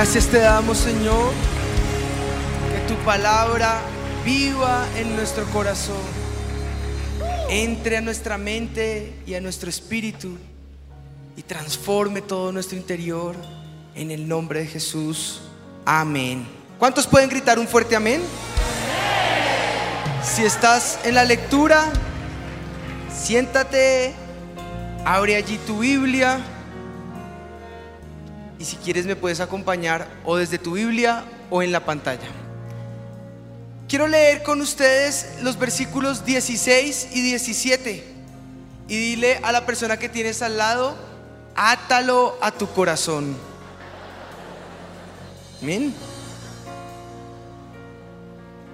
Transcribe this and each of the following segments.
Gracias te damos, Señor, que tu palabra viva en nuestro corazón, entre a nuestra mente y a nuestro espíritu y transforme todo nuestro interior en el nombre de Jesús. Amén. ¿Cuántos pueden gritar un fuerte amén? Si estás en la lectura, siéntate, abre allí tu Biblia y si quieres me puedes acompañar o desde tu Biblia o en la pantalla. Quiero leer con ustedes los versículos 16 y 17 y dile a la persona que tienes al lado, átalo a tu corazón. Amén.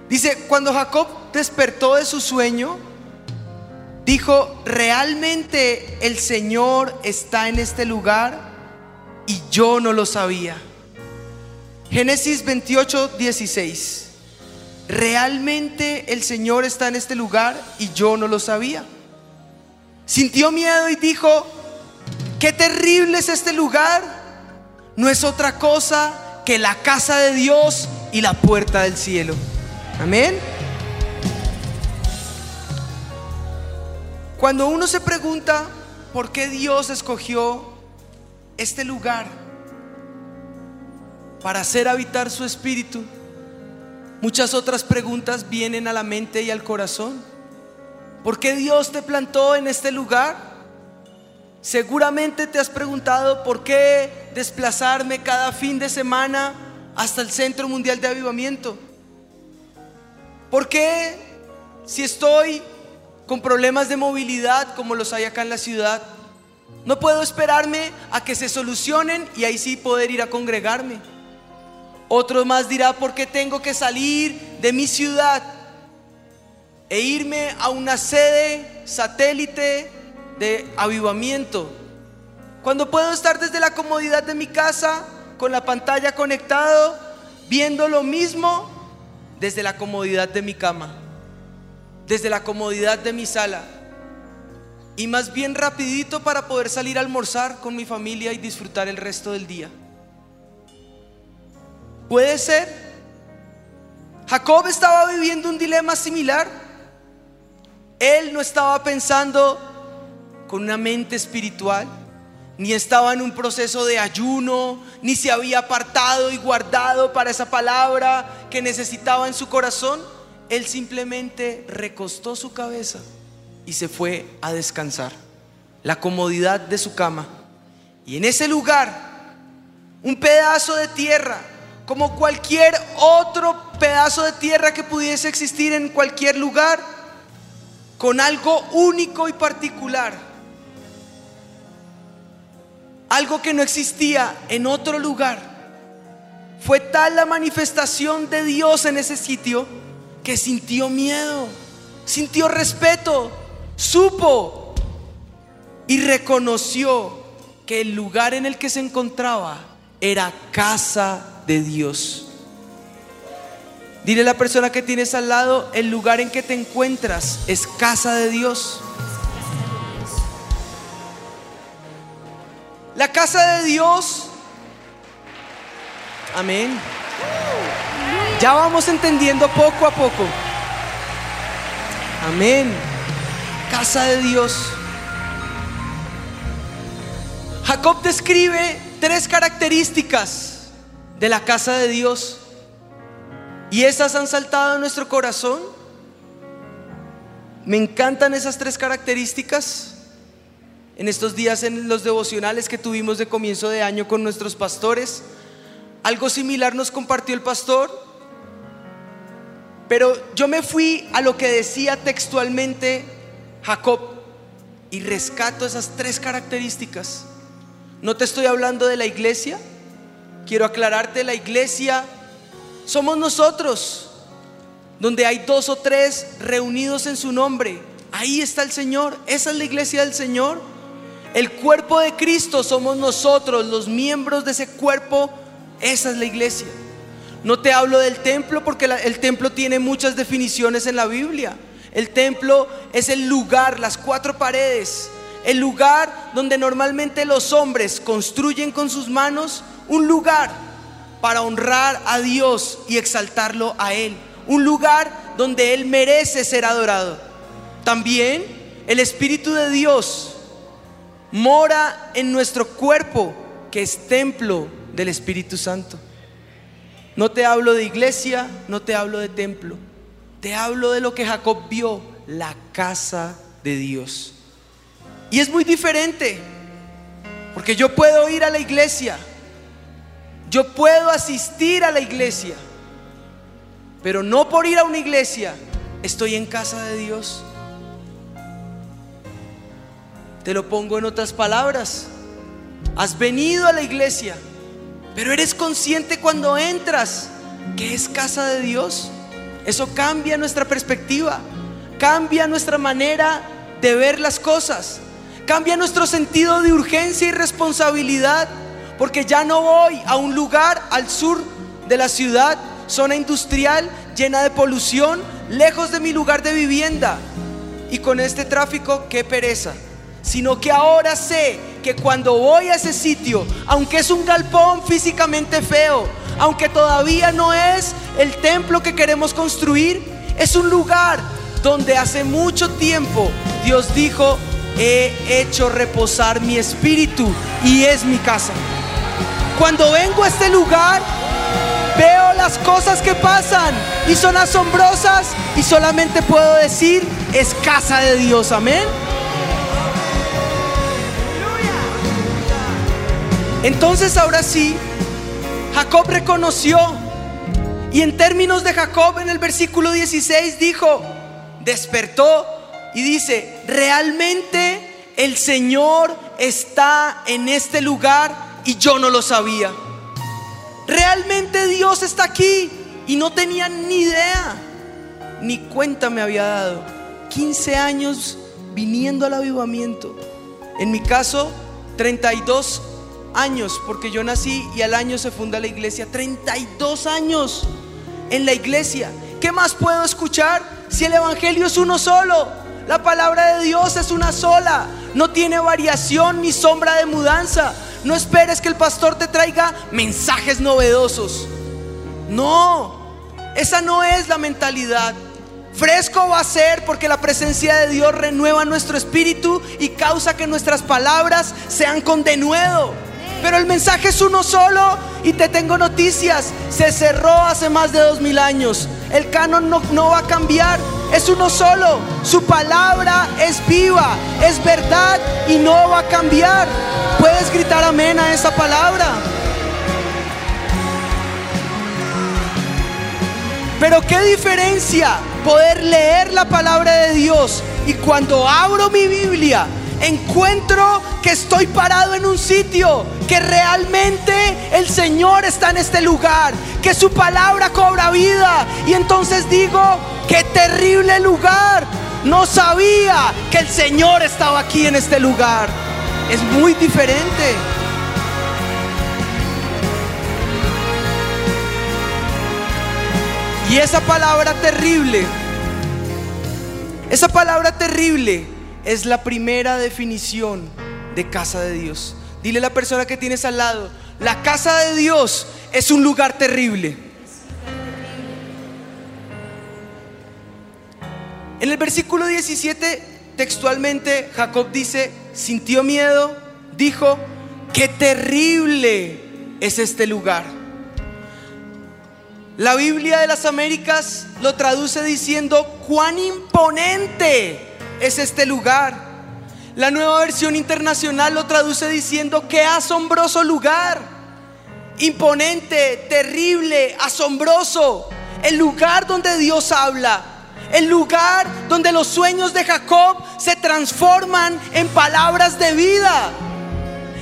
Dice, cuando Jacob despertó de su sueño, dijo, realmente el Señor está en este lugar y yo no lo sabía. Génesis 28, 16. Realmente el Señor está en este lugar y yo no lo sabía. Sintió miedo y dijo, qué terrible es este lugar. No es otra cosa que la casa de Dios y la puerta del cielo. Amén. Cuando uno se pregunta por qué Dios escogió este lugar para hacer habitar su espíritu, muchas otras preguntas vienen a la mente y al corazón. ¿Por qué Dios te plantó en este lugar? Seguramente te has preguntado por qué desplazarme cada fin de semana hasta el Centro Mundial de Avivamiento. ¿Por qué si estoy con problemas de movilidad como los hay acá en la ciudad, no puedo esperarme a que se solucionen y ahí sí poder ir a congregarme? Otro más dirá, ¿por qué tengo que salir de mi ciudad e irme a una sede satélite de avivamiento? Cuando puedo estar desde la comodidad de mi casa, con la pantalla conectado, viendo lo mismo desde la comodidad de mi cama, desde la comodidad de mi sala. Y más bien rapidito para poder salir a almorzar con mi familia y disfrutar el resto del día. Puede ser. Jacob estaba viviendo un dilema similar. Él no estaba pensando con una mente espiritual, ni estaba en un proceso de ayuno, ni se había apartado y guardado para esa palabra que necesitaba en su corazón. Él simplemente recostó su cabeza y se fue a descansar. La comodidad de su cama. Y en ese lugar, un pedazo de tierra, como cualquier otro pedazo de tierra que pudiese existir en cualquier lugar, con algo único y particular. Algo que no existía en otro lugar. Fue tal la manifestación de Dios en ese sitio que sintió miedo, sintió respeto, supo y reconoció que el lugar en el que se encontraba era casa de Dios. Dile a la persona que tienes al lado, el lugar en que te encuentras es casa de Dios. La casa de Dios. Amén. Ya vamos entendiendo poco a poco. Amén. Casa de Dios. Jacob describe tres características de la casa de Dios. Y esas han saltado en nuestro corazón. Me encantan esas tres características. En estos días en los devocionales que tuvimos de comienzo de año con nuestros pastores, algo similar nos compartió el pastor. Pero yo me fui a lo que decía textualmente Jacob y rescato esas tres características. No te estoy hablando de la iglesia, quiero aclararte, la iglesia somos nosotros, donde hay dos o tres reunidos en su nombre. Ahí está el Señor, esa es la iglesia del Señor. El cuerpo de Cristo somos nosotros, los miembros de ese cuerpo, esa es la iglesia. No te hablo del templo porque el templo tiene muchas definiciones en la Biblia. El templo es el lugar, las cuatro paredes, el lugar donde normalmente los hombres construyen con sus manos un lugar para honrar a Dios y exaltarlo a Él. Un lugar donde Él merece ser adorado. También el Espíritu de Dios mora en nuestro cuerpo, que es templo del Espíritu Santo. No te hablo de iglesia, no te hablo de templo. Te hablo de lo que Jacob vio, la casa de Dios. Y es muy diferente, porque yo puedo ir a la iglesia, yo puedo asistir a la iglesia, pero no por ir a una iglesia estoy en casa de Dios. Te lo pongo en otras palabras. Has venido a la iglesia, pero eres consciente cuando entras que es casa de Dios. Eso cambia nuestra perspectiva, cambia nuestra manera de ver las cosas, cambia nuestro sentido de urgencia y responsabilidad, porque ya no voy a un lugar al sur de la ciudad, zona industrial llena de polución, lejos de mi lugar de vivienda. Y con este tráfico, qué pereza. Sino que ahora sé que cuando voy a ese sitio, aunque es un galpón físicamente feo, aunque todavía no es el templo que queremos construir, es un lugar donde hace mucho tiempo Dios dijo, he hecho reposar mi espíritu y es mi casa. Cuando vengo a este lugar, veo las cosas que pasan y son asombrosas y solamente puedo decir, es casa de Dios, amén. Entonces ahora sí, Jacob reconoció. Y en términos de Jacob, en el versículo 16 dijo, despertó y dice, realmente el Señor está en este lugar y yo no lo sabía. Realmente Dios está aquí y no tenía ni idea, ni cuenta me había dado. 15 años viniendo al avivamiento. En mi caso, 32 años, porque yo nací y al año se funda la iglesia. 32 años en la iglesia. ¿Qué más puedo escuchar si el Evangelio es uno solo? La palabra de Dios es una sola. No tiene variación ni sombra de mudanza. No esperes que el pastor te traiga mensajes novedosos. No, esa no es la mentalidad. Fresco va a ser porque la presencia de Dios renueva nuestro espíritu y causa que nuestras palabras sean con denuedo. Pero el mensaje es uno solo y te tengo noticias. Se cerró hace más de dos mil años. El canon no, va a cambiar. Es uno solo. Su palabra es viva, es verdad y no va a cambiar. Puedes gritar amén a esa palabra. Pero qué diferencia poder leer la palabra de Dios y cuando abro mi Biblia encuentro que estoy parado en un sitio, que realmente el Señor está en este lugar, que su palabra cobra vida. Y entonces digo, qué terrible lugar. No sabía que el Señor estaba aquí en este lugar. Es muy diferente. Y esa palabra terrible, esa palabra terrible es la primera definición de casa de Dios. Dile a la persona que tienes al lado, la casa de Dios es un lugar terrible. En el versículo 17, textualmente, Jacob dice, sintió miedo, dijo, qué terrible es este lugar. La Biblia de las Américas lo traduce diciendo, cuán imponente es este lugar. La nueva versión internacional lo traduce diciendo, qué asombroso lugar. Imponente, terrible, asombroso. El lugar donde Dios habla. El lugar donde los sueños de Jacob se transforman en palabras de vida.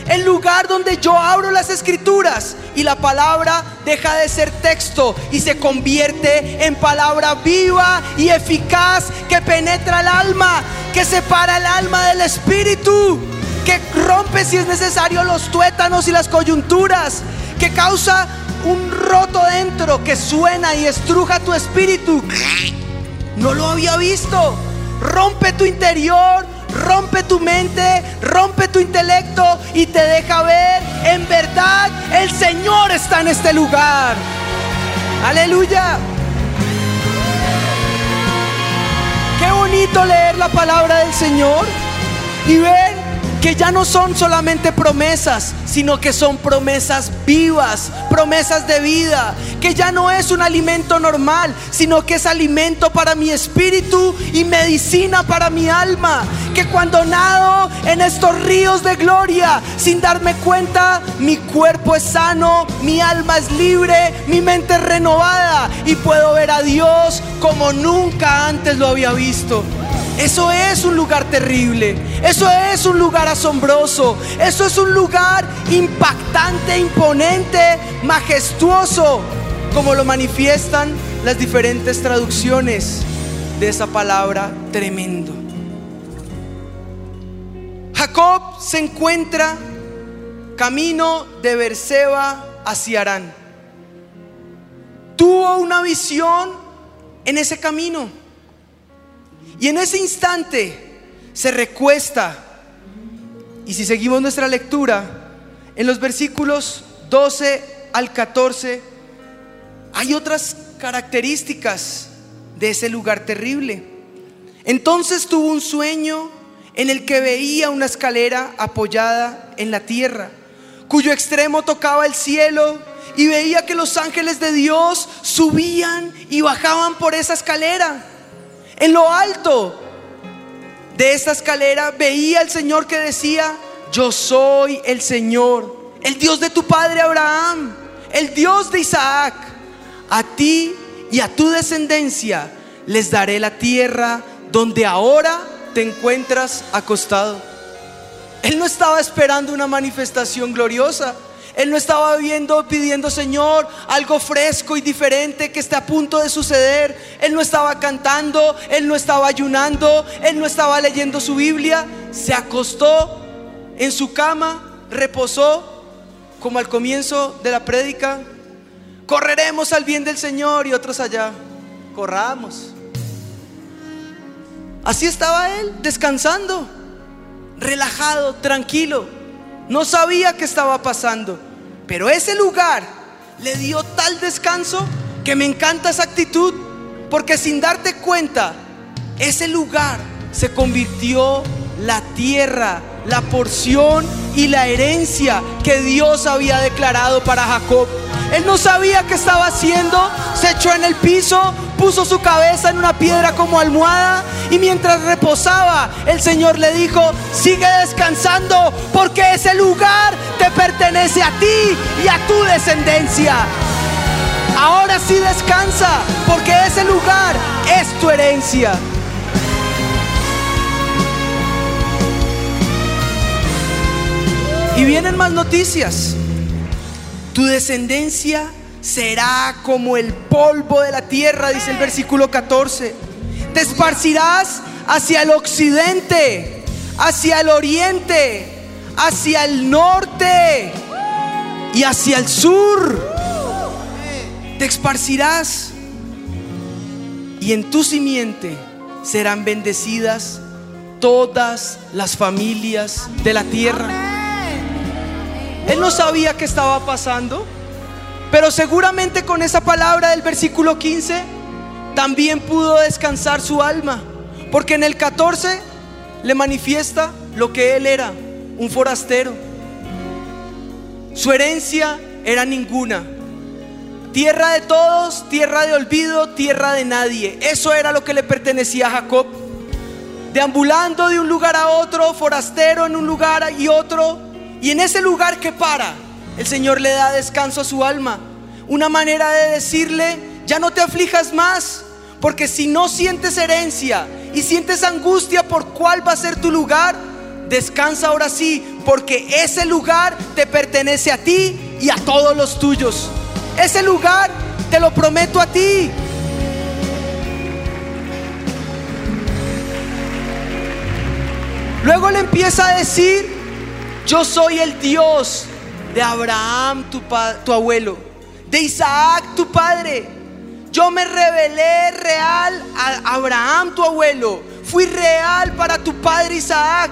El lugar donde yo abro las escrituras y la palabra deja de ser texto y se convierte en palabra viva y eficaz que penetra el alma, que separa el alma del espíritu, que rompe si es necesario los tuétanos y las coyunturas, que causa un roto dentro que suena y estruja tu espíritu. No lo había visto. Rompe tu interior, rompe tu mente, rompe tu intelecto y te deja ver, en verdad, el Señor está en este lugar. Aleluya. Qué bonito leer la palabra del Señor y ver que ya no son solamente promesas, sino que son promesas vivas, promesas de vida, que ya no es un alimento normal, sino que es alimento para mi espíritu y medicina para mi alma, que cuando nado en estos ríos de gloria, sin darme cuenta, mi cuerpo es sano, mi alma es libre, mi mente es renovada y puedo ver a Dios como nunca antes lo había visto. Eso es un lugar terrible. Eso es un lugar asombroso. Eso es un lugar impactante, imponente, majestuoso, como lo manifiestan las diferentes traducciones de esa palabra tremendo. Jacob se encuentra camino de Berseba hacia Arán. Tuvo una visión en ese camino. Y en ese instante se recuesta. Y si seguimos nuestra lectura, en los versículos 12 al 14, hay otras características de ese lugar terrible. Entonces tuvo un sueño en el que veía una escalera apoyada en la tierra, cuyo extremo tocaba el cielo y veía que los ángeles de Dios subían y bajaban por esa escalera. En lo alto de esta escalera veía al Señor que decía, yo soy el Señor, el Dios de tu padre Abraham, el Dios de Isaac. A ti y a tu descendencia les daré la tierra donde ahora te encuentras acostado. Él no estaba esperando una manifestación gloriosa. Él no estaba viendo, pidiendo, Señor, algo fresco y diferente que está a punto de suceder. Él no estaba cantando, él no estaba ayunando, él no estaba leyendo su Biblia. Se acostó en su cama, reposó, como al comienzo de la prédica. Correremos al bien del Señor y otros allá. Corramos. Así estaba él, descansando, relajado, tranquilo. No sabía qué estaba pasando. Pero ese lugar le dio tal descanso que me encanta esa actitud. Porque sin darte cuenta, ese lugar se convirtió la tierra, la porción y la herencia que Dios había declarado para Jacob. Él no sabía qué estaba haciendo, se echó en el piso, puso su cabeza en una piedra como almohada y mientras reposaba, el Señor le dijo, sigue descansando porque ese lugar te pertenece a ti y a tu descendencia. Ahora sí descansa porque ese lugar es tu herencia. Y vienen más noticias. Tu descendencia será como el polvo de la tierra, dice el versículo 14. Te esparcirás hacia el occidente, hacia el oriente, hacia el norte y hacia el sur. Te esparcirás y en tu simiente serán bendecidas todas las familias de la tierra. Él no sabía qué estaba pasando, pero seguramente con esa palabra del versículo 15 también pudo descansar su alma, porque en el 14 le manifiesta lo que él era, un forastero. Su herencia era ninguna. Tierra de todos, tierra de olvido, tierra de nadie. Eso era lo que le pertenecía a Jacob. Deambulando de un lugar a otro, forastero en un lugar y otro, y en ese lugar que para, el Señor le da descanso a su alma. Una manera de decirle, ya no te aflijas más, porque si no sientes herencia y sientes angustia por cuál va a ser tu lugar, descansa ahora sí, porque ese lugar te pertenece a ti y a todos los tuyos. Ese lugar te lo prometo a ti. Luego le empieza a decir, yo soy el Dios de Abraham, tu, abuelo, de Isaac, tu padre. Yo me revelé real a Abraham, tu abuelo, fui real para tu padre Isaac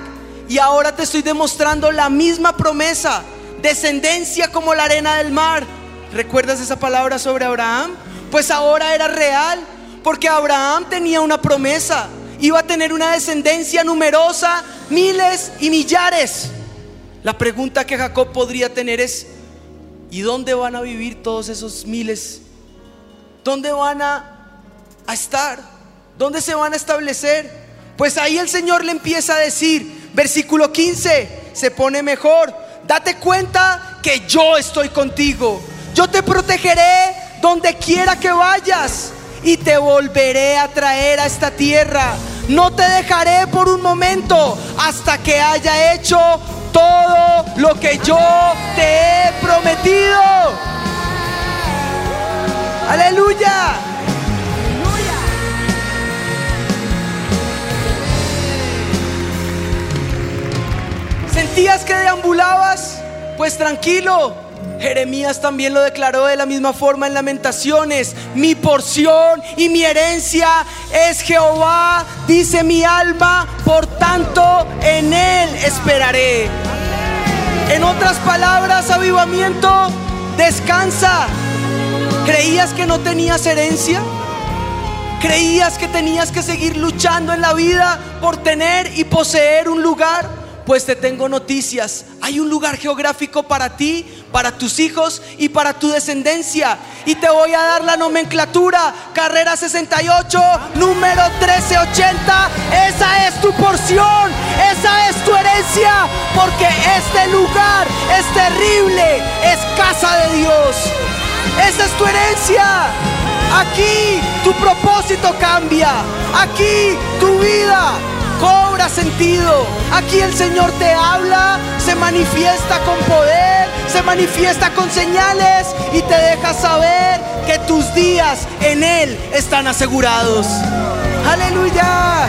y ahora te estoy demostrando la misma promesa, descendencia como la arena del mar. ¿Recuerdas esa palabra sobre Abraham? Pues ahora era real, porque Abraham tenía una promesa, iba a tener una descendencia numerosa, miles y millares. La pregunta que Jacob podría tener es, ¿y dónde van a vivir todos esos miles? ¿Dónde van a, estar? ¿Dónde se van a establecer? Pues ahí el Señor le empieza a decir, versículo 15, se pone mejor, date cuenta que yo estoy contigo, yo te protegeré donde quiera que vayas y te volveré a traer a esta tierra. No te dejaré por un momento hasta que haya hecho todo lo que yo te he prometido. Aleluya. ¿Sentías que deambulabas? Pues tranquilo, Jeremías también lo declaró de la misma forma en Lamentaciones. Mi porción y mi herencia es Jehová, dice mi alma, por tanto en él esperaré. En otras palabras, avivamiento, descansa. ¿Creías que no tenías herencia? ¿Creías que tenías que seguir luchando en la vida por tener y poseer un lugar? Pues te tengo noticias. Hay un lugar geográfico para ti, para tus hijos y para tu descendencia. Y te voy a dar la nomenclatura. Carrera 68, número 1380. Esa es tu porción. Esa es tu herencia. Porque este lugar es terrible. Es casa de Dios. Esa es tu herencia. Aquí tu propósito cambia. Aquí tu vida cobra sentido. Aquí el Señor te habla, se manifiesta con poder, se manifiesta con señales y te deja saber que tus días en Él están asegurados. Aleluya.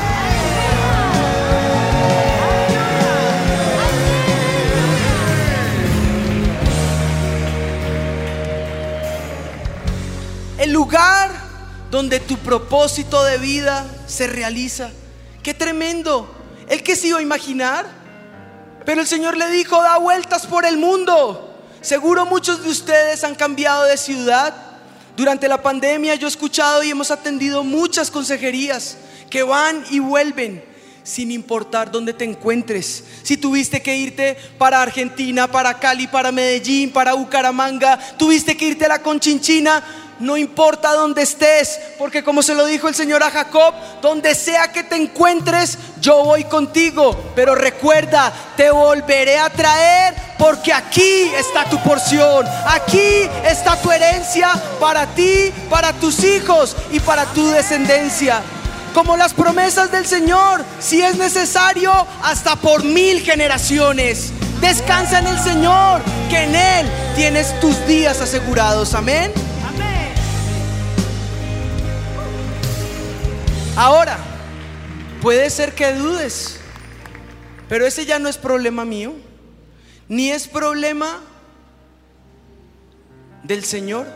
El lugar donde tu propósito de vida se realiza Qué tremendo. ¿El que se iba a imaginar? Pero el Señor le dijo, da vueltas por el mundo. Seguro muchos de ustedes han cambiado de ciudad. Durante la pandemia yo he escuchado y hemos atendido muchas consejerías que van y vuelven sin importar dónde te encuentres. Si tuviste que irte para Argentina, para Cali, para Medellín, para Bucaramanga, tuviste que irte a la Conchinchina, no importa dónde estés, porque como se lo dijo el Señor a Jacob, donde sea que te encuentres, yo voy contigo. Pero recuerda, te volveré a traer porque aquí está tu porción, aquí está tu herencia para ti, para tus hijos y para tu descendencia. Como las promesas del Señor, si es necesario, hasta por mil generaciones. Descansa en el Señor, que en Él tienes tus días asegurados. Amén. Ahora, puede ser que dudes, pero ese ya no es problema mío, ni es problema del Señor.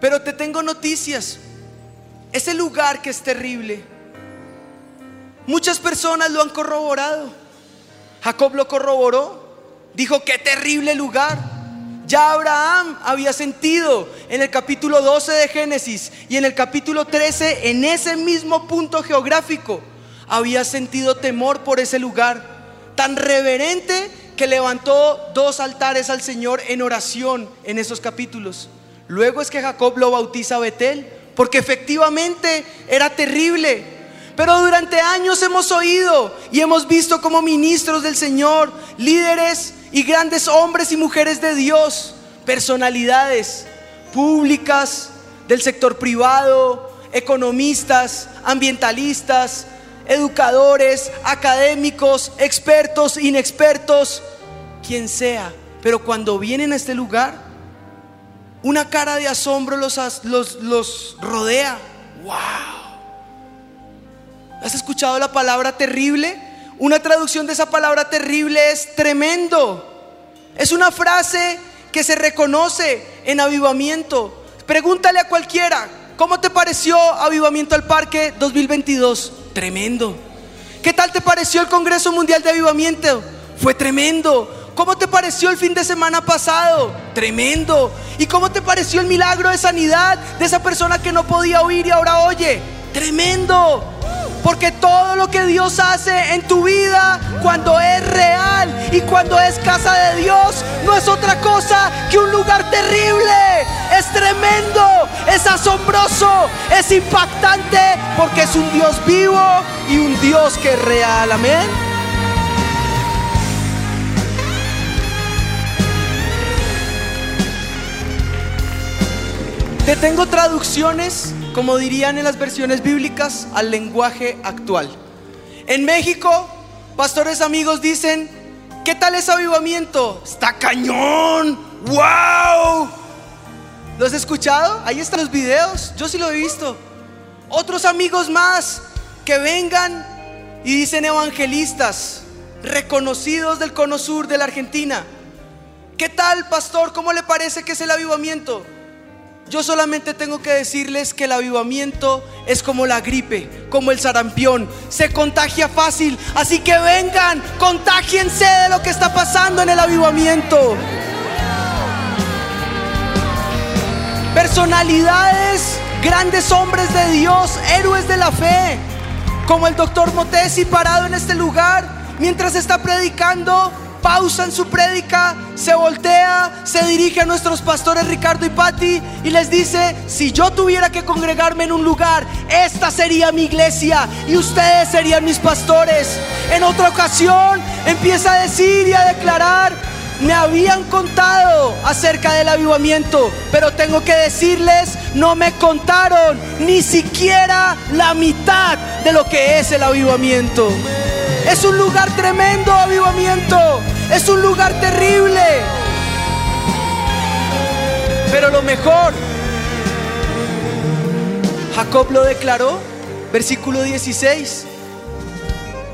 Pero te tengo noticias. Ese lugar que es terrible, muchas personas lo han corroborado. Jacob lo corroboró, dijo, qué terrible lugar. Ya Abraham había sentido en el capítulo 12 de Génesis y en el capítulo 13, en ese mismo punto geográfico, había sentido temor por ese lugar tan reverente que levantó dos altares al Señor en oración en esos capítulos. Luego es que Jacob lo bautiza a Betel, porque efectivamente era terrible. Pero durante años hemos oído y hemos visto como ministros del Señor, líderes y grandes hombres y mujeres de Dios, personalidades públicas, del sector privado, economistas, ambientalistas, educadores, académicos, expertos, inexpertos, quien sea. Pero cuando vienen a este lugar, una cara de asombro los, los, los rodea. ¡Wow! ¿Has escuchado la palabra terrible? Una traducción de esa palabra terrible es tremendo. Es una frase que se reconoce en avivamiento. Pregúntale a cualquiera, ¿Cómo te pareció Avivamiento al Parque 2022? Tremendo. ¿Qué tal te pareció el Congreso Mundial de Avivamiento? Fue tremendo. ¿Cómo te pareció el fin de semana pasado? Tremendo. ¿Y cómo te pareció el milagro de sanidad de esa persona que no podía oír y ahora oye? Tremendo. Porque todo lo que Dios hace en tu vida cuando es real y cuando es casa de Dios no es otra cosa que un lugar terrible. Es tremendo, es asombroso, es impactante porque es un Dios vivo y un Dios que es real. Amén. Te tengo traducciones como dirían en las versiones bíblicas, al lenguaje actual. En México, pastores amigos dicen, ¿qué tal es avivamiento? Está cañón, wow. ¿Lo has escuchado? Ahí están los videos, yo sí lo he visto. Otros amigos más que vengan y dicen evangelistas, reconocidos del cono sur de la Argentina. ¿Qué tal, pastor? ¿Cómo le parece que es el avivamiento? Yo solamente tengo que decirles que el avivamiento es como la gripe, como el sarampión, se contagia fácil, así que vengan, contagiense de lo que está pasando en el avivamiento. Personalidades, grandes hombres de Dios, héroes de la fe, como el doctor Motesi parado en este lugar mientras está predicando pausa en su prédica, se voltea, se dirige a nuestros pastores Ricardo y Patti y les dice, si yo tuviera que congregarme en un lugar, esta sería mi iglesia y ustedes serían mis pastores. En otra ocasión empieza a decir y a declarar, me habían contado acerca del avivamiento, pero tengo que decirles, no me contaron ni siquiera la mitad de lo que es el avivamiento. Es un lugar tremendo, avivamiento. Es un lugar terrible. Pero lo mejor, Jacob lo declaró, versículo 16.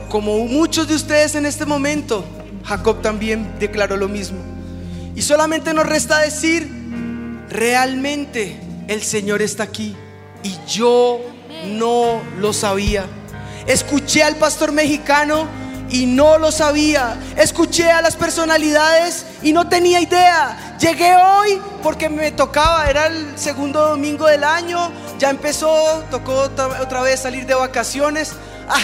Como muchos de ustedes en este momento, Jacob también declaró lo mismo. Y solamente nos resta decir, realmente el Señor está aquí. Y yo no lo sabía. Escuché al pastor mexicano y no lo sabía. Escuché a las personalidades y no tenía idea. Llegué hoy porque me tocaba, era el segundo domingo del año, ya empezó, tocó otra, vez salir de vacaciones. Ah,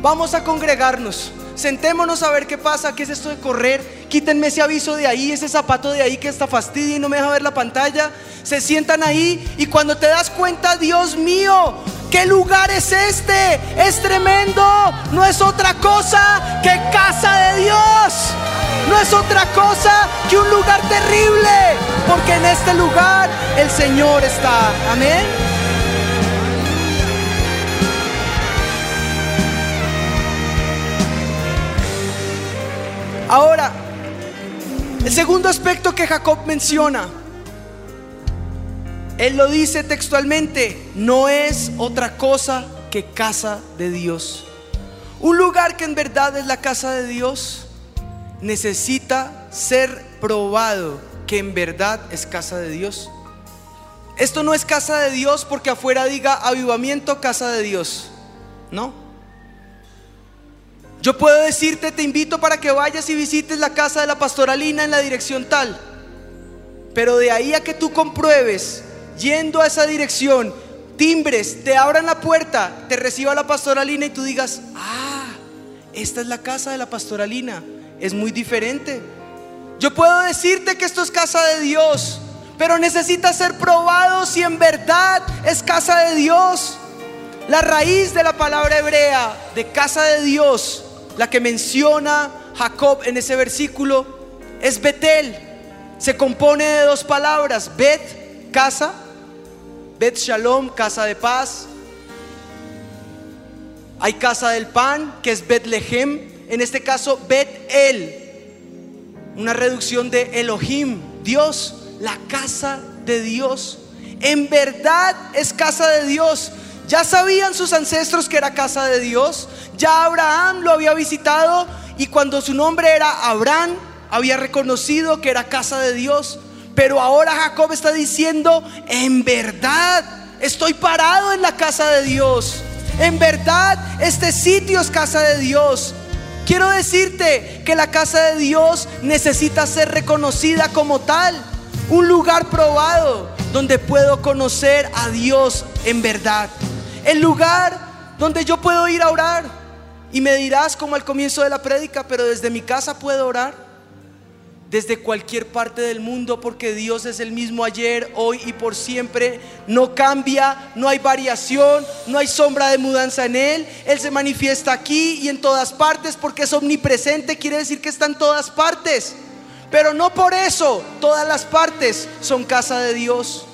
vamos a congregarnos. Sentémonos a ver qué pasa, qué es esto de correr. Quítenme ese aviso de ahí, ese zapato de ahí que está fastidio y no me deja ver la pantalla. Se sientan ahí y cuando te das cuenta, Dios mío, ¿Qué lugar es este? Es tremendo. No es otra cosa que casa de Dios. No es otra cosa que un lugar terrible. Porque en este lugar el Señor está. Amén. Ahora, el segundo aspecto que Jacob menciona él lo dice textualmente, no es otra cosa que casa de Dios. Un lugar que en verdad es la casa de Dios necesita ser probado que en verdad es casa de Dios. Esto no es casa de Dios porque afuera diga avivamiento, casa de Dios. No. Yo puedo decirte, te invito para que vayas y visites la casa de la pastoralina en la dirección tal. Pero de ahí a que tú compruebes yendo a esa dirección, timbres, te abran la puerta, te reciba la pastoralina y tú digas, ah, esta es la casa de la pastoralina, es muy diferente. Yo puedo decirte que esto es casa de Dios, pero necesita ser probado si en verdad es casa de Dios. La raíz de la palabra hebrea de casa de Dios, la que menciona Jacob en ese versículo, es Betel. Se compone de dos palabras, Bet, casa, Bet Shalom, casa de paz. Hay casa del pan, que es Betlehem. En este caso, Bet El. Una reducción de Elohim, Dios, la casa de Dios. En verdad es casa de Dios. Ya sabían sus ancestros que era casa de Dios. Ya Abraham lo había visitado y cuando su nombre era Abraham, había reconocido que era casa de Dios. Pero ahora Jacob está diciendo, en verdad estoy parado en la casa de Dios. En verdad, este sitio es casa de Dios. Quiero decirte que la casa de Dios necesita ser reconocida como tal. Un lugar probado donde puedo conocer a Dios en verdad. El lugar donde yo puedo ir a orar. Y me dirás como al comienzo de la prédica, pero desde mi casa puedo orar desde cualquier parte del mundo porque Dios es el mismo ayer, hoy y por siempre. No cambia, no hay variación, no hay sombra de mudanza en Él. Él se manifiesta aquí y en todas partes porque es omnipresente, quiere decir que está en todas partes. Pero no por eso todas las partes son casa de Dios.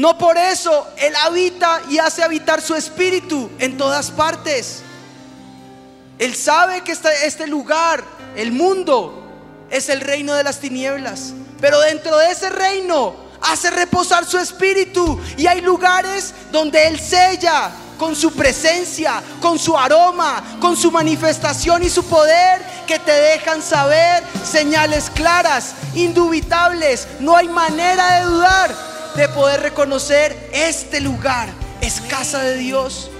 No por eso Él habita y hace habitar su espíritu en todas partes. Él sabe que este, este lugar el mundo es el reino de las tinieblas, pero dentro de ese reino hace reposar su espíritu y hay lugares donde Él sella con su presencia, con su aroma, con su manifestación y su poder que te dejan saber señales claras, indubitables. No hay manera de dudar de poder reconocer este lugar es casa de Dios.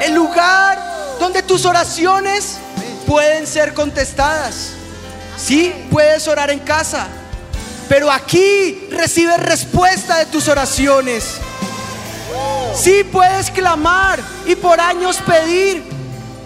El lugar donde tus oraciones pueden ser contestadas. Sí, puedes orar en casa, pero aquí recibes respuesta de tus oraciones. Sí, puedes clamar y por años pedir.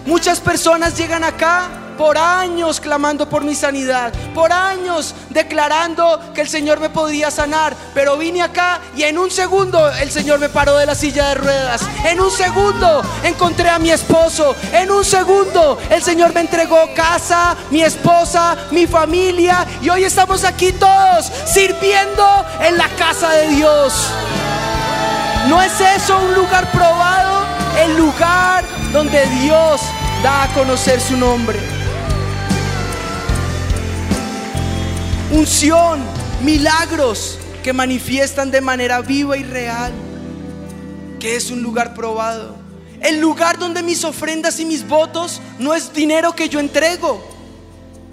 Muchas personas llegan acá por años clamando por mi sanidad, por años declarando que el Señor me podía sanar, pero vine acá y en un segundo el Señor me paró de la silla de ruedas, en un segundo encontré a mi esposo, en un segundo el Señor me entregó casa, mi esposa, mi familia y hoy estamos aquí todos sirviendo en la casa de Dios. ¿No es eso un lugar probado? El lugar donde Dios da a conocer su nombre. Unción, milagros que manifiestan de manera viva y real, que es un lugar probado. El lugar donde mis ofrendas y mis votos no es dinero que yo entrego.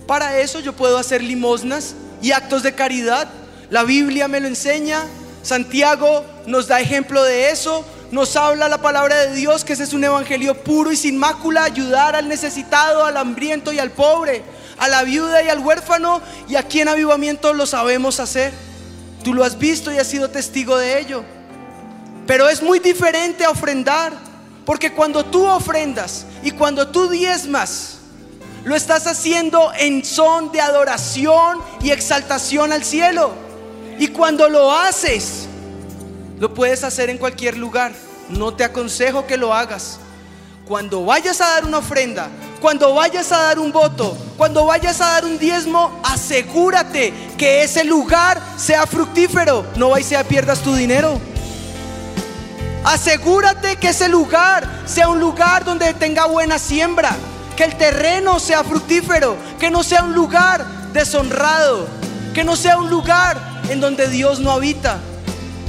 Para eso yo puedo hacer limosnas y actos de caridad. La Biblia me lo enseña. Santiago nos da ejemplo de eso. Nos habla la palabra de Dios que ese es un evangelio puro y sin mácula, ayudar al necesitado, al hambriento y al pobre a la viuda y al huérfano y aquí en avivamiento lo sabemos hacer. Tú lo has visto y has sido testigo de ello. Pero es muy diferente a ofrendar, porque cuando tú ofrendas y cuando tú diezmas, lo estás haciendo en son de adoración y exaltación al cielo. Y cuando lo haces, lo puedes hacer en cualquier lugar. No te aconsejo que lo hagas. Cuando vayas a dar una ofrenda, cuando vayas a dar un voto, cuando vayas a dar un diezmo, asegúrate que ese lugar sea fructífero. No vayas a pierdas tu dinero. Asegúrate que ese lugar sea un lugar donde tenga buena siembra, que el terreno sea fructífero, que no sea un lugar deshonrado, que no sea un lugar en donde Dios no habita.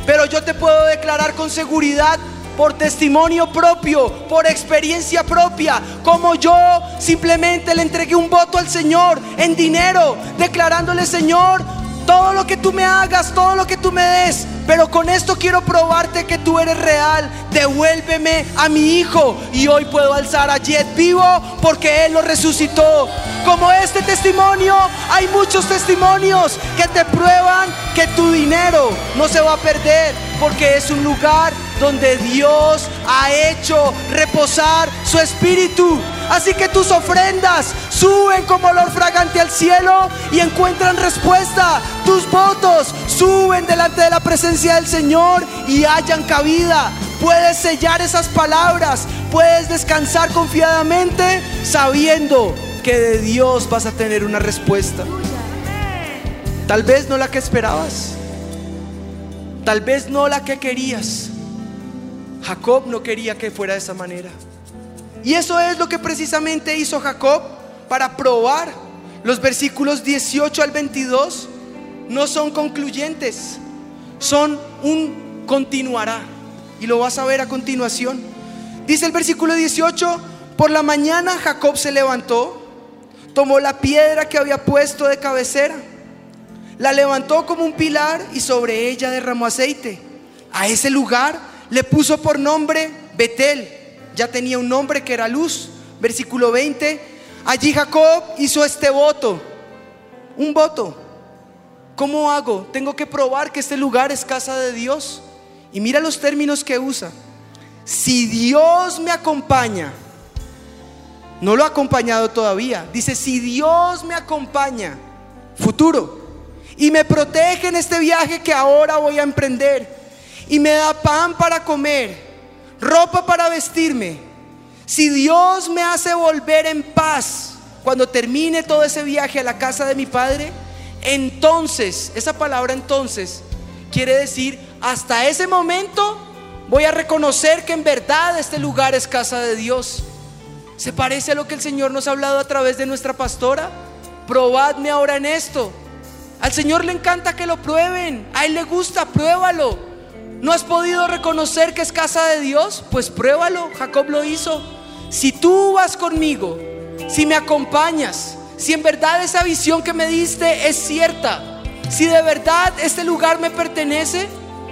Pero yo te puedo declarar con seguridad por testimonio propio, por experiencia propia, como yo simplemente le entregué un voto al Señor en dinero, declarándole, Señor, todo lo que tú me hagas, todo lo que tú me des, pero con esto quiero probarte que tú eres real. Devuélveme a mi hijo y hoy puedo alzar a Jet vivo porque Él lo resucitó. Como este testimonio, hay muchos testimonios que te prueban que tu dinero no se va a perder porque es un lugar donde Dios ha hecho reposar su espíritu. Así que tus ofrendas suben como olor fragante al cielo y encuentran respuesta. Tus votos suben delante de la presencia del Señor y hallan cabida. Puedes sellar esas palabras, puedes descansar confiadamente sabiendo que de Dios vas a tener una respuesta. Tal vez no la que esperabas, tal vez no la que querías. Jacob no quería que fuera de esa manera. Y eso es lo que precisamente hizo Jacob para probar. Los versículos 18 al 22 no son concluyentes, son un continuará. Y lo vas a ver a continuación. Dice el versículo 18, por la mañana Jacob se levantó, tomó la piedra que había puesto de cabecera, La levantó como un pilar y sobre ella derramó aceite. A ese lugar le puso por nombre Betel. Ya tenía un nombre que era luz. Versículo 20. Allí Jacob hizo este voto. Un voto. ¿Cómo hago? Tengo que probar que este lugar es casa de Dios. Y mira los términos que usa. Si Dios me acompaña, no lo ha acompañado todavía. Dice, si Dios me acompaña, futuro, y me protege en este viaje que ahora voy a emprender, y me da pan para comer, ropa para vestirme, si Dios me hace volver en paz cuando termine todo ese viaje a la casa de mi Padre, entonces, esa palabra entonces quiere decir, hasta ese momento voy a reconocer que en verdad este lugar es casa de Dios. ¿Se parece a lo que el Señor nos ha hablado a través de nuestra pastora? Probadme ahora en esto. Al Señor le encanta que lo prueben. A Él le gusta, pruébalo. ¿No has podido reconocer que es casa de Dios? Pues pruébalo. Jacob lo hizo. Si tú vas conmigo, si me acompañas, si en verdad esa visión que me diste es cierta, si de verdad este lugar me pertenece,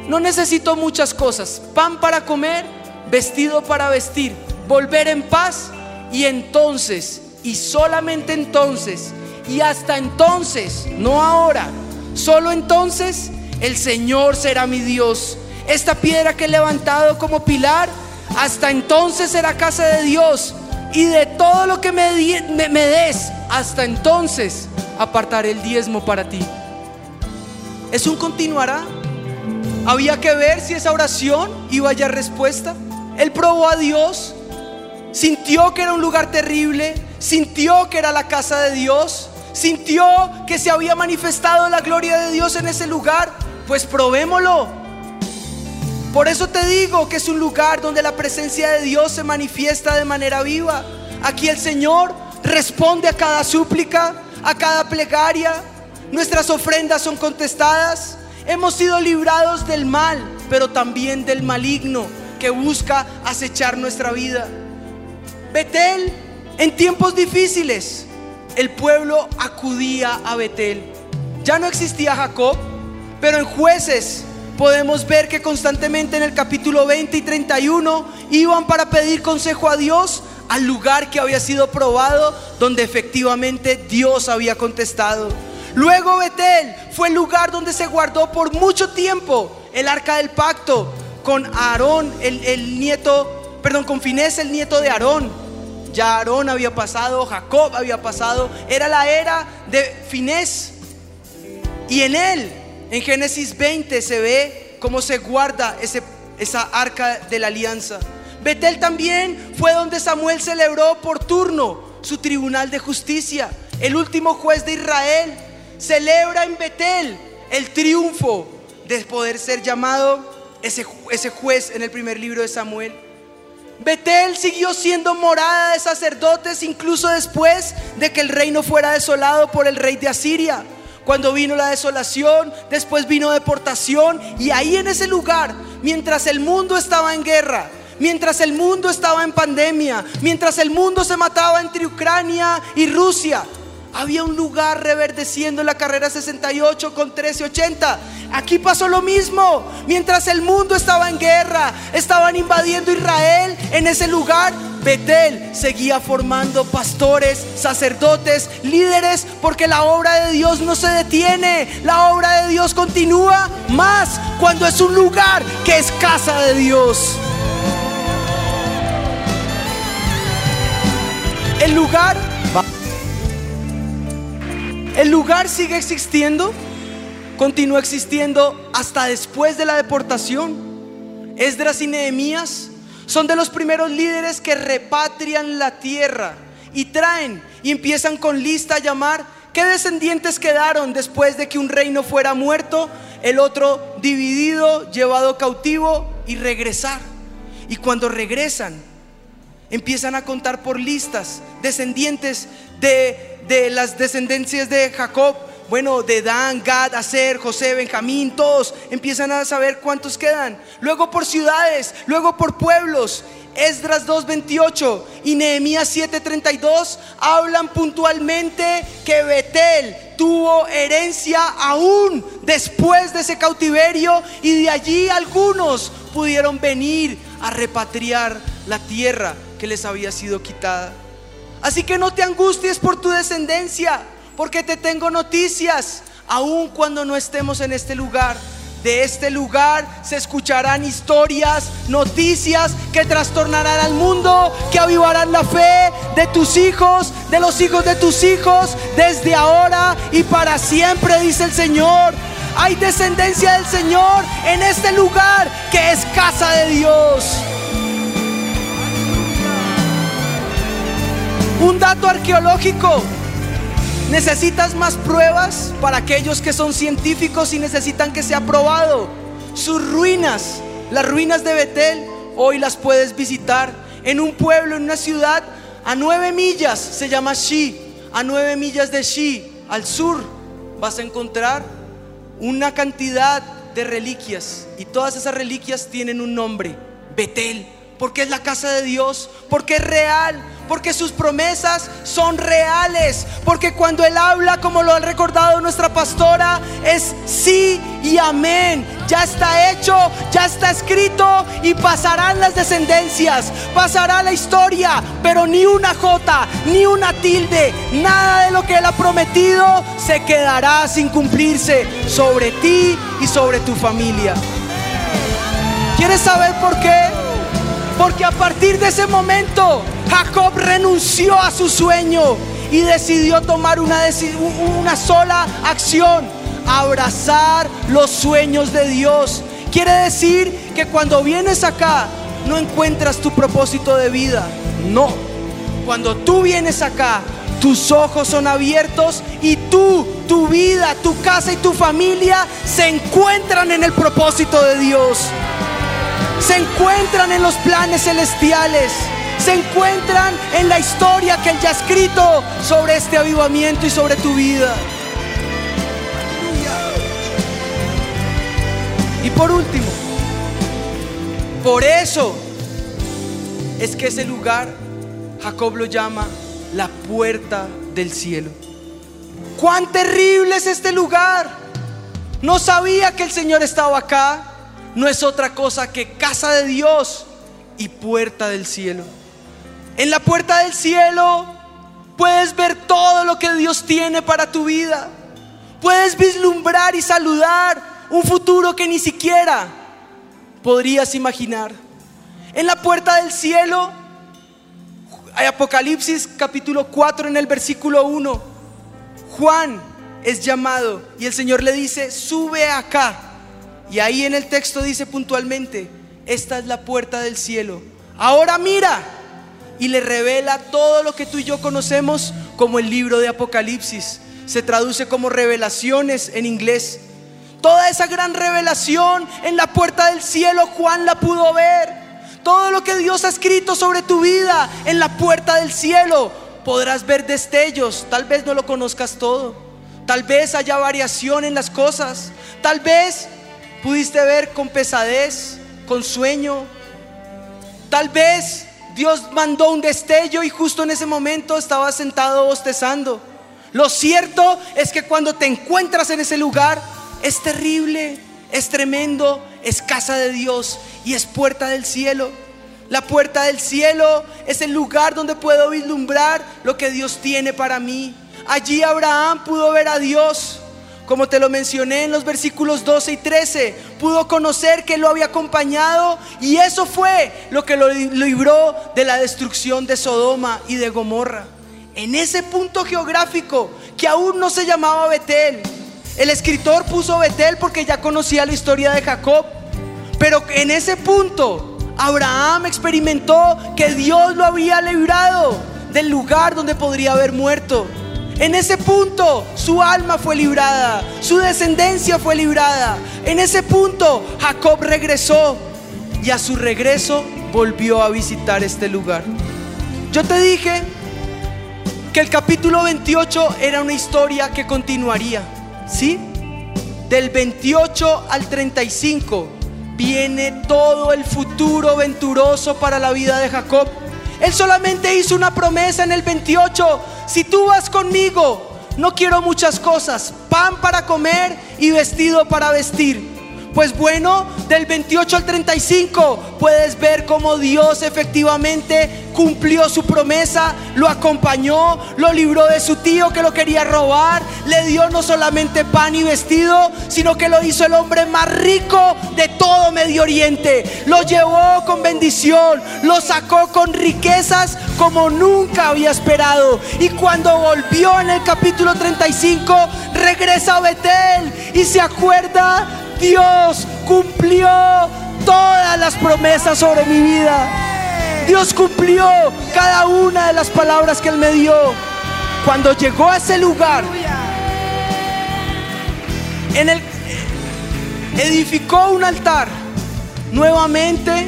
no necesito muchas cosas. Pan para comer, vestido para vestir, volver en paz y entonces, y solamente entonces, y hasta entonces, no ahora, solo entonces, el Señor será mi Dios. Esta piedra que he levantado como pilar, hasta entonces será casa de Dios. Y de todo lo que me, des, hasta entonces apartaré el diezmo para ti. Es un continuará. Había que ver si esa oración iba a hallar respuesta. Él probó a Dios sintió que era un lugar terrible, sintió que era la casa de Dios, sintió que se había manifestado la gloria de Dios en ese lugar, pues probémoslo. Por eso te digo que es un lugar donde la presencia de Dios se manifiesta de manera viva. Aquí el Señor responde a cada súplica, a cada plegaria. Nuestras ofrendas son contestadas. Hemos sido librados del mal, pero también del maligno que busca acechar nuestra vida. Betel, en tiempos difíciles, el pueblo acudía a Betel. Ya no existía Jacob, pero en jueces podemos ver que constantemente en el capítulo 20 y 31 iban para pedir consejo a Dios al lugar que había sido probado, donde efectivamente Dios había contestado. Luego Betel fue el lugar donde se guardó por mucho tiempo el arca del pacto con Aarón, el, el nieto perdón, con Finés, el nieto de Aarón. Ya Aarón había pasado, Jacob había pasado, era la era de Finés. Y en él, en Génesis 20, se ve cómo se guarda ese, esa arca de la alianza. Betel también fue donde Samuel celebró por turno su tribunal de justicia. El último juez de Israel celebra en Betel el triunfo de poder ser llamado ese, ese juez en el primer libro de Samuel. Betel siguió siendo morada de sacerdotes incluso después de que el reino fuera desolado por el rey de Asiria. Cuando vino la desolación, después vino deportación y ahí en ese lugar, mientras el mundo estaba en guerra, mientras el mundo estaba en pandemia, mientras el mundo se mataba entre Ucrania y Rusia, había un lugar reverdeciendo en la carrera 68 con 1380. Aquí pasó lo mismo. Mientras el mundo estaba en guerra, estaban invadiendo Israel, en ese lugar Betel seguía formando pastores, sacerdotes, líderes, porque la obra de Dios no se detiene, la obra de Dios continúa más cuando es un lugar que es casa de Dios. El lugar el lugar sigue existiendo, continúa existiendo hasta después de la deportación. Esdras y Nehemías son de los primeros líderes que repatrian la tierra y traen y empiezan con lista a llamar qué descendientes quedaron después de que un reino fuera muerto, el otro dividido, llevado cautivo y regresar. Y cuando regresan, empiezan a contar por listas descendientes de de las descendencias de Jacob, bueno, de Dan, Gad, Aser, José, Benjamín, todos empiezan a saber cuántos quedan. Luego por ciudades, luego por pueblos. Esdras 2.28 y Nehemías 7.32 hablan puntualmente que Betel tuvo herencia aún después de ese cautiverio y de allí algunos pudieron venir a repatriar la tierra que les había sido quitada. Así que no te angusties por tu descendencia, porque te tengo noticias, aun cuando no estemos en este lugar de este lugar se escucharán historias, noticias que trastornarán al mundo, que avivarán la fe de tus hijos, de los hijos de tus hijos, desde ahora y para siempre, dice el Señor. Hay descendencia del Señor en este lugar que es casa de Dios. Un dato arqueológico ¿Necesitas más pruebas para aquellos que son científicos y necesitan que sea probado? Sus ruinas, las ruinas de Betel, hoy las puedes visitar. En un pueblo, en una ciudad, a nueve millas, se llama Shi, a nueve millas de Shi, al sur, vas a encontrar una cantidad de reliquias. Y todas esas reliquias tienen un nombre, Betel, porque es la casa de Dios, porque es real, porque sus promesas son reales, porque cuando Él habla, como lo ha recordado nuestra pastora, es sí y amén. Ya está hecho, ya está escrito y pasarán las descendencias, pasará la historia, pero ni una jota, ni una tilde, nada de lo que Él ha prometido se quedará sin cumplirse sobre ti y sobre tu familia. ¿Quieres saber por qué? Porque a partir de ese momento Jacob renunció a su sueño y decidió tomar una, una sola acción, abrazar los sueños de Dios. Quiere decir que cuando vienes acá no encuentras tu propósito de vida. No. Cuando tú vienes acá, tus ojos son abiertos y tú, tu vida, tu casa y tu familia se encuentran en el propósito de Dios. Se encuentran en los planes celestiales se encuentran en la historia que Él ya ha escrito sobre este avivamiento y sobre tu vida. Y por último, por eso es que ese lugar Jacob lo llama la puerta del cielo. Cuán terrible es este lugar. No sabía que el Señor estaba acá. No es otra cosa que casa de Dios y puerta del cielo. En la puerta del cielo puedes ver todo lo que Dios tiene para tu vida. Puedes vislumbrar y saludar un futuro que ni siquiera podrías imaginar. En la puerta del cielo hay Apocalipsis capítulo 4 en el versículo 1. Juan es llamado y el Señor le dice, sube acá. Y ahí en el texto dice puntualmente, esta es la puerta del cielo. Ahora mira y le revela todo lo que tú y yo conocemos como el libro de Apocalipsis. Se traduce como revelaciones en inglés. Toda esa gran revelación en la puerta del cielo Juan la pudo ver. Todo lo que Dios ha escrito sobre tu vida en la puerta del cielo podrás ver destellos. Tal vez no lo conozcas todo. Tal vez haya variación en las cosas. Tal vez pudiste ver con pesadez, con sueño. Tal vez Dios mandó un destello y justo en ese momento estaba sentado bostezando. Lo cierto es que cuando te encuentras en ese lugar, es terrible, es tremendo, es casa de Dios y es puerta del cielo. La puerta del cielo es el lugar donde puedo vislumbrar lo que Dios tiene para mí. Allí Abraham pudo ver a Dios como te lo mencioné en los versículos 12 y 13, pudo conocer que lo había acompañado y eso fue lo que lo libró de la destrucción de Sodoma y de Gomorra. En ese punto geográfico que aún no se llamaba Betel, el escritor puso Betel porque ya conocía la historia de Jacob, pero en ese punto Abraham experimentó que Dios lo había librado del lugar donde podría haber muerto. En ese punto su alma fue librada, su descendencia fue librada. En ese punto Jacob regresó y a su regreso volvió a visitar este lugar. Yo te dije que el capítulo 28 era una historia que continuaría, ¿sí? Del 28 al 35 viene todo el futuro venturoso para la vida de Jacob. Él solamente hizo una promesa en el 28. Si tú vas conmigo, no quiero muchas cosas. Pan para comer y vestido para vestir. Pues bueno, del 28 al 35 puedes ver cómo Dios efectivamente cumplió su promesa, lo acompañó, lo libró de su tío que lo quería robar, le dio no solamente pan y vestido, sino que lo hizo el hombre más rico de todo Medio Oriente. Lo llevó con bendición, lo sacó con riquezas como nunca había esperado. Y cuando volvió en el capítulo 35, regresa a Betel y se acuerda Dios cumplió todas las promesas sobre mi vida. Dios cumplió cada una de las palabras que Él me dio. Cuando llegó a ese lugar, en el edificó un altar. Nuevamente,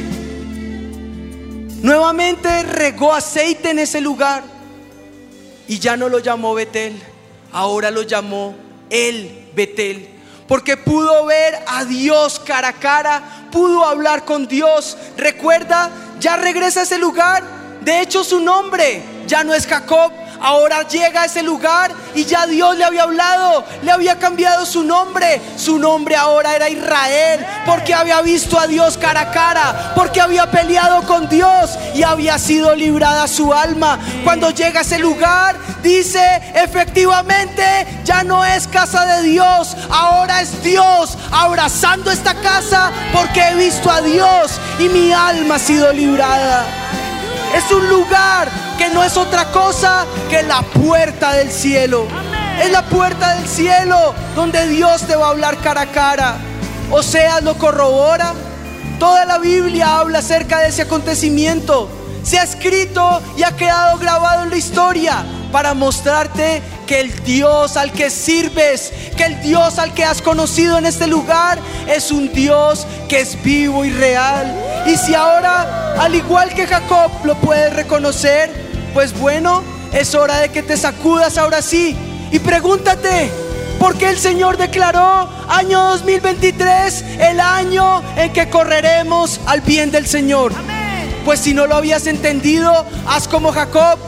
nuevamente regó aceite en ese lugar y ya no lo llamó Betel, ahora lo llamó El Betel porque pudo ver a Dios cara a cara, pudo hablar con Dios. Recuerda, ya regresa a ese lugar. De hecho, su nombre ya no es Jacob, ahora llega a ese lugar y ya Dios le había hablado, le había cambiado su nombre. Su nombre ahora era Israel, porque había visto a Dios cara a cara, porque había peleado con Dios y había sido librada su alma. Cuando llega a ese lugar, dice, efectivamente, ya no es casa de Dios, ahora es Dios abrazando esta casa, porque he visto a Dios y mi alma ha sido librada. Es un lugar que no es otra cosa que la puerta del cielo. Es la puerta del cielo donde Dios te va a hablar cara a cara. O sea, lo corrobora. Toda la Biblia habla acerca de ese acontecimiento. Se ha escrito y ha quedado grabado en la historia para mostrarte que el Dios al que sirves, que el Dios al que has conocido en este lugar es un Dios que es vivo y real. Y si ahora, al igual que Jacob, lo puedes reconocer, pues bueno, es hora de que te sacudas ahora sí y pregúntate, ¿por qué el Señor declaró año 2023 el año en que correremos al bien del Señor? Pues si no lo habías entendido, haz como Jacob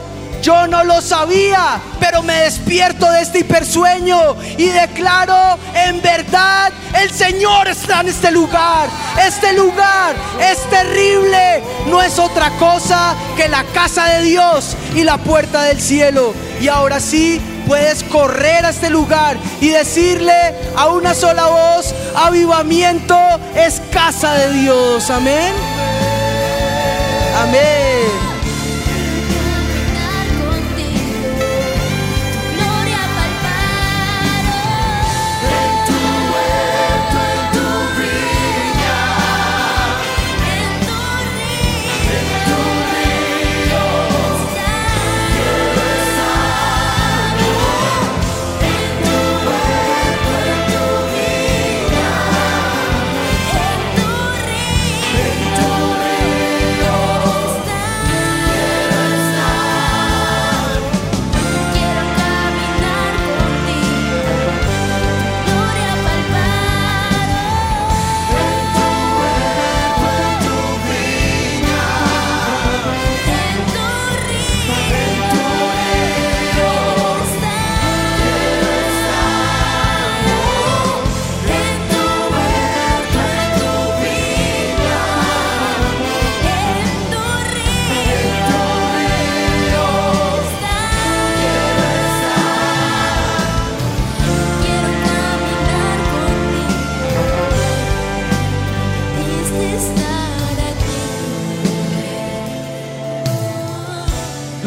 yo no lo sabía, pero me despierto de este hipersueño y declaro, en verdad, el Señor está en este lugar. Este lugar es terrible, no es otra cosa que la casa de Dios y la puerta del cielo. Y ahora sí, puedes correr a este lugar y decirle a una sola voz, avivamiento es casa de Dios. Amén. Amén.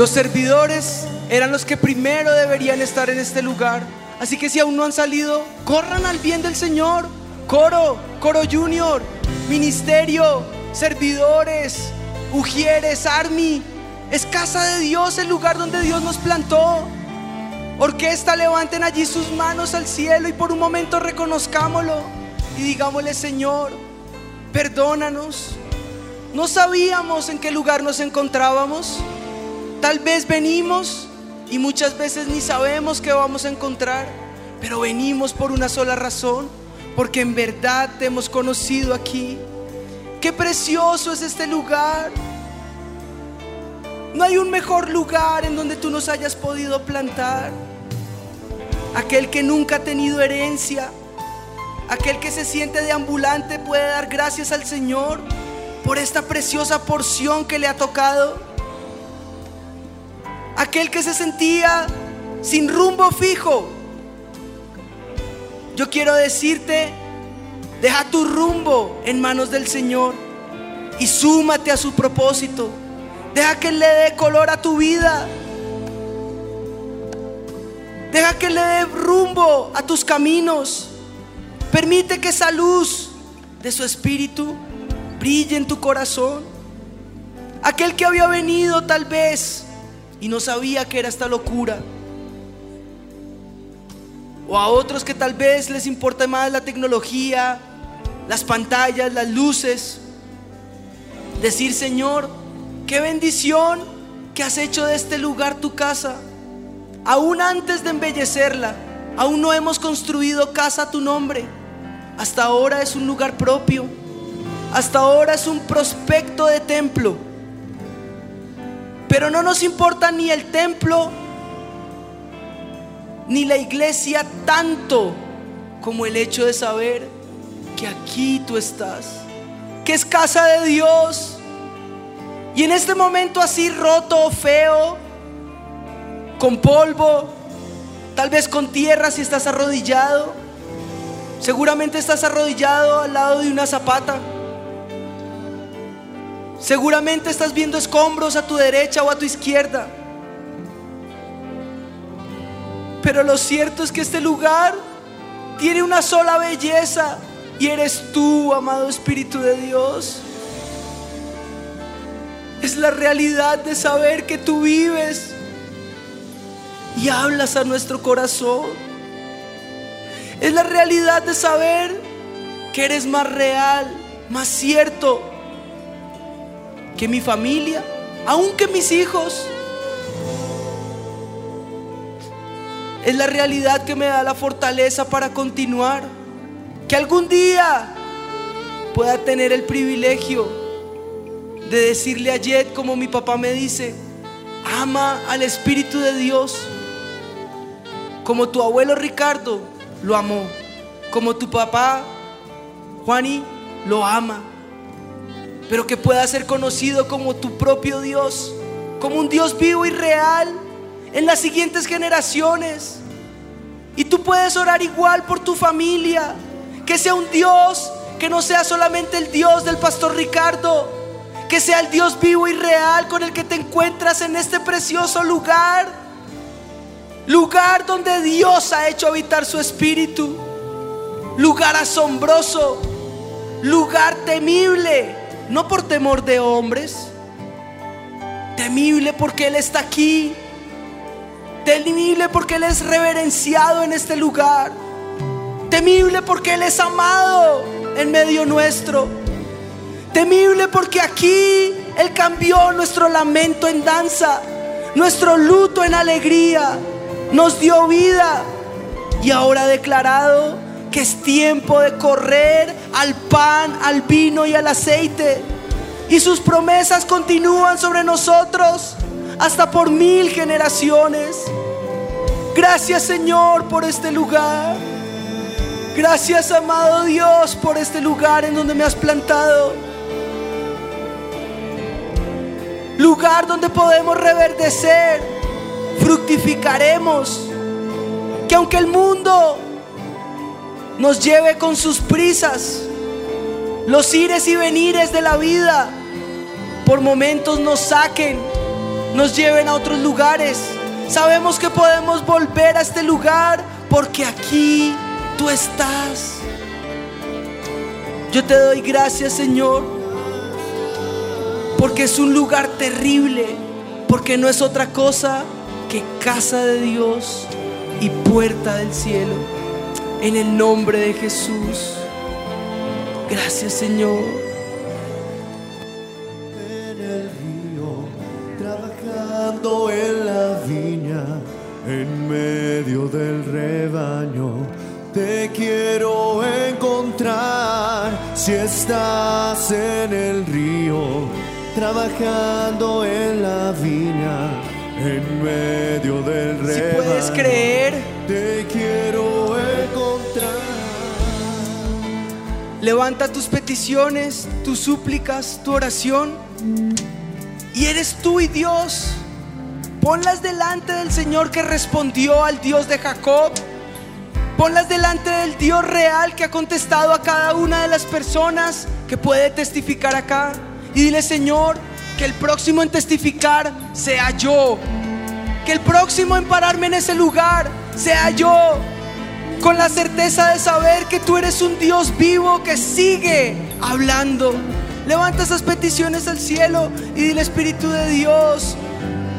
Los servidores eran los que primero deberían estar en este lugar. Así que si aún no han salido, corran al bien del Señor. Coro, coro junior, ministerio, servidores, ujieres, army. Es casa de Dios, el lugar donde Dios nos plantó. Orquesta, levanten allí sus manos al cielo y por un momento reconozcámoslo y digámosle, Señor, perdónanos. No sabíamos en qué lugar nos encontrábamos. Tal vez venimos y muchas veces ni sabemos qué vamos a encontrar, pero venimos por una sola razón, porque en verdad te hemos conocido aquí Qué precioso es este lugar. No hay un mejor lugar en donde tú nos hayas podido plantar. Aquel que nunca ha tenido herencia, aquel que se siente deambulante puede dar gracias al Señor por esta preciosa porción que le ha tocado. Aquel que se sentía sin rumbo fijo. Yo quiero decirte, deja tu rumbo en manos del Señor y súmate a su propósito. Deja que Él le dé color a tu vida. Deja que le dé rumbo a tus caminos. Permite que esa luz de su espíritu brille en tu corazón. Aquel que había venido tal vez y no sabía que era esta locura. O a otros que tal vez les importa más la tecnología, las pantallas, las luces. Decir, Señor, qué bendición que has hecho de este lugar tu casa. Aún antes de embellecerla, aún no hemos construido casa a tu nombre. Hasta ahora es un lugar propio. Hasta ahora es un prospecto de templo. Pero no nos importa ni el templo ni la iglesia tanto como el hecho de saber que aquí tú estás, que es casa de Dios. Y en este momento así roto, feo, con polvo, tal vez con tierra si estás arrodillado, seguramente estás arrodillado al lado de una zapata. Seguramente estás viendo escombros a tu derecha o a tu izquierda. Pero lo cierto es que este lugar tiene una sola belleza y eres tú, amado Espíritu de Dios. Es la realidad de saber que tú vives y hablas a nuestro corazón. Es la realidad de saber que eres más real, más cierto que mi familia, aunque mis hijos. Es la realidad que me da la fortaleza para continuar. Que algún día pueda tener el privilegio de decirle a Jet como mi papá me dice, ama al Espíritu de Dios. Como tu abuelo Ricardo lo amó. Como tu papá Juani lo ama. Pero que pueda ser conocido como tu propio Dios. Como un Dios vivo y real en las siguientes generaciones. Y tú puedes orar igual por tu familia. Que sea un Dios que no sea solamente el Dios del pastor Ricardo. Que sea el Dios vivo y real con el que te encuentras en este precioso lugar. Lugar donde Dios ha hecho habitar su espíritu. Lugar asombroso. Lugar temible. No por temor de hombres. Temible porque Él está aquí Temible porque Él es reverenciado en este lugar. Temible porque Él es amado en medio nuestro. Temible porque aquí Él cambió nuestro lamento en danza, nuestro luto en alegría, nos dio vida y ahora declarado que es tiempo de correr al pan, al vino y al aceite. Y sus promesas continúan sobre nosotros hasta por mil generaciones. Gracias Señor por este lugar. Gracias amado Dios por este lugar en donde me has plantado. Lugar donde podemos reverdecer, fructificaremos. Que aunque el mundo nos lleve con sus prisas, los ires y venires de la vida, por momentos nos saquen nos lleven a otros lugares. Sabemos que podemos volver a este lugar porque aquí tú estás. Yo te doy gracias, Señor, porque es un lugar terrible, porque no es otra cosa que casa de Dios y puerta del cielo. En el nombre de Jesús. Gracias, Señor. en la viña, en medio del rebaño, te quiero encontrar Si estás en el río, trabajando en la viña, en medio del Si rebaño, puedes creer, levanta tus peticiones, tus súplicas, tu oración. Y eres tú y Dios. Ponlas delante del Señor que respondió al Dios de Jacob. Ponlas delante del Dios real que ha contestado a cada una de las personas que puede testificar acá. Y dile, Señor, que el próximo en testificar sea yo. Que el próximo en pararme en ese lugar sea yo. Con la certeza de saber que tú eres un Dios vivo que sigue hablando. Levanta esas peticiones al cielo y dile, Espíritu de Dios,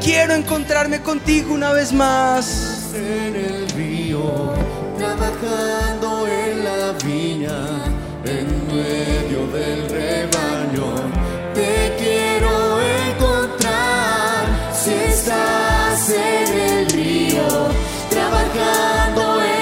quiero encontrarme contigo una vez más. en el río, trabajando en la viña, en medio del rebaño. Te quiero encontrar si estás en el río, trabajando en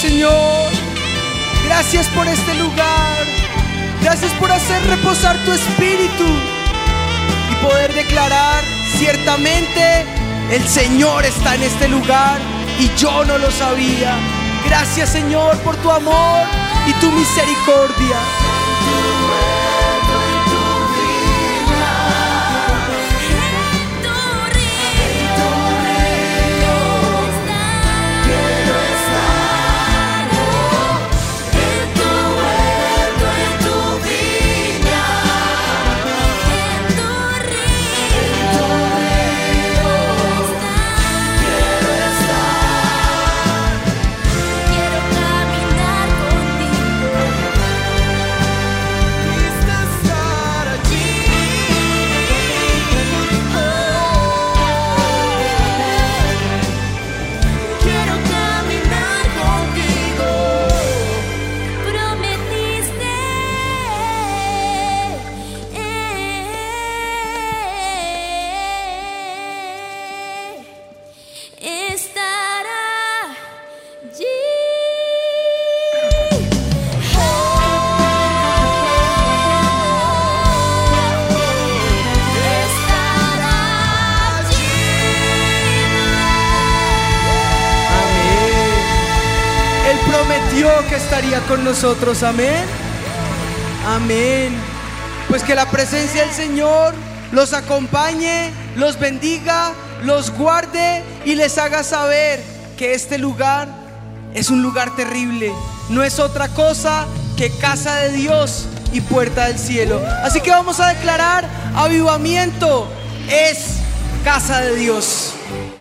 Señor. Gracias por este lugar. Gracias por hacer reposar tu espíritu y poder declarar ciertamente el Señor está en este lugar y yo no lo sabía. Gracias Señor por tu amor y tu misericordia. Con nosotros. Amén. Amén. Pues que la presencia del Señor los acompañe, los bendiga, los guarde y les haga saber que este lugar es un lugar terrible. No es otra cosa que casa de Dios y puerta del cielo. Así que vamos a declarar avivamiento es casa de Dios.